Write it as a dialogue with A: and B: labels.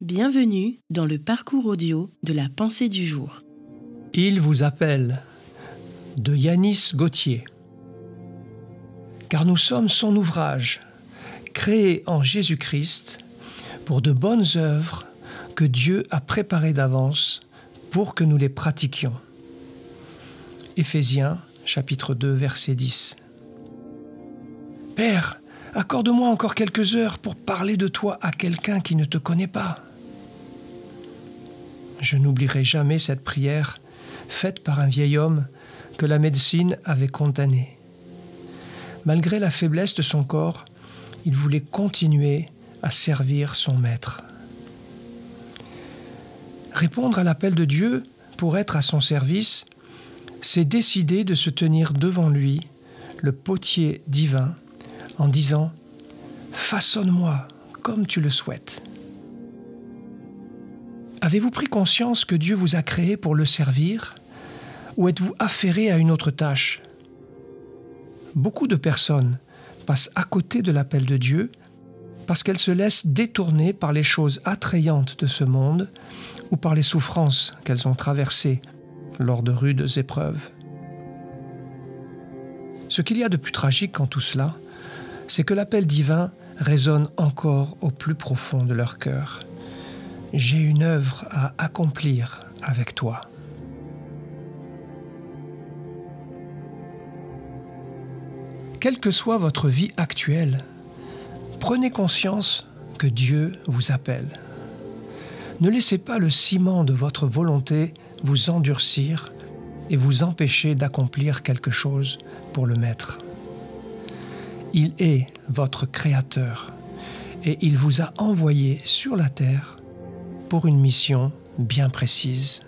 A: Bienvenue dans le parcours audio de la pensée du jour.
B: Il vous appelle de Yanis Gauthier. Car nous sommes son ouvrage, créé en Jésus-Christ pour de bonnes œuvres que Dieu a préparées d'avance pour que nous les pratiquions. Éphésiens chapitre 2 verset 10. Père, accorde-moi encore quelques heures pour parler de toi à quelqu'un qui ne te connaît pas. Je n'oublierai jamais cette prière faite par un vieil homme que la médecine avait condamné. Malgré la faiblesse de son corps, il voulait continuer à servir son maître. Répondre à l'appel de Dieu pour être à son service, c'est décider de se tenir devant lui, le potier divin, en disant ⁇ Façonne-moi comme tu le souhaites ⁇ Avez-vous pris conscience que Dieu vous a créé pour le servir ou êtes-vous affairé à une autre tâche? Beaucoup de personnes passent à côté de l'appel de Dieu parce qu'elles se laissent détourner par les choses attrayantes de ce monde ou par les souffrances qu'elles ont traversées lors de rudes épreuves. Ce qu'il y a de plus tragique en tout cela, c'est que l'appel divin résonne encore au plus profond de leur cœur j'ai une œuvre à accomplir avec toi. Quelle que soit votre vie actuelle, prenez conscience que Dieu vous appelle. Ne laissez pas le ciment de votre volonté vous endurcir et vous empêcher d'accomplir quelque chose pour le Maître. Il est votre Créateur et il vous a envoyé sur la terre pour une mission bien précise.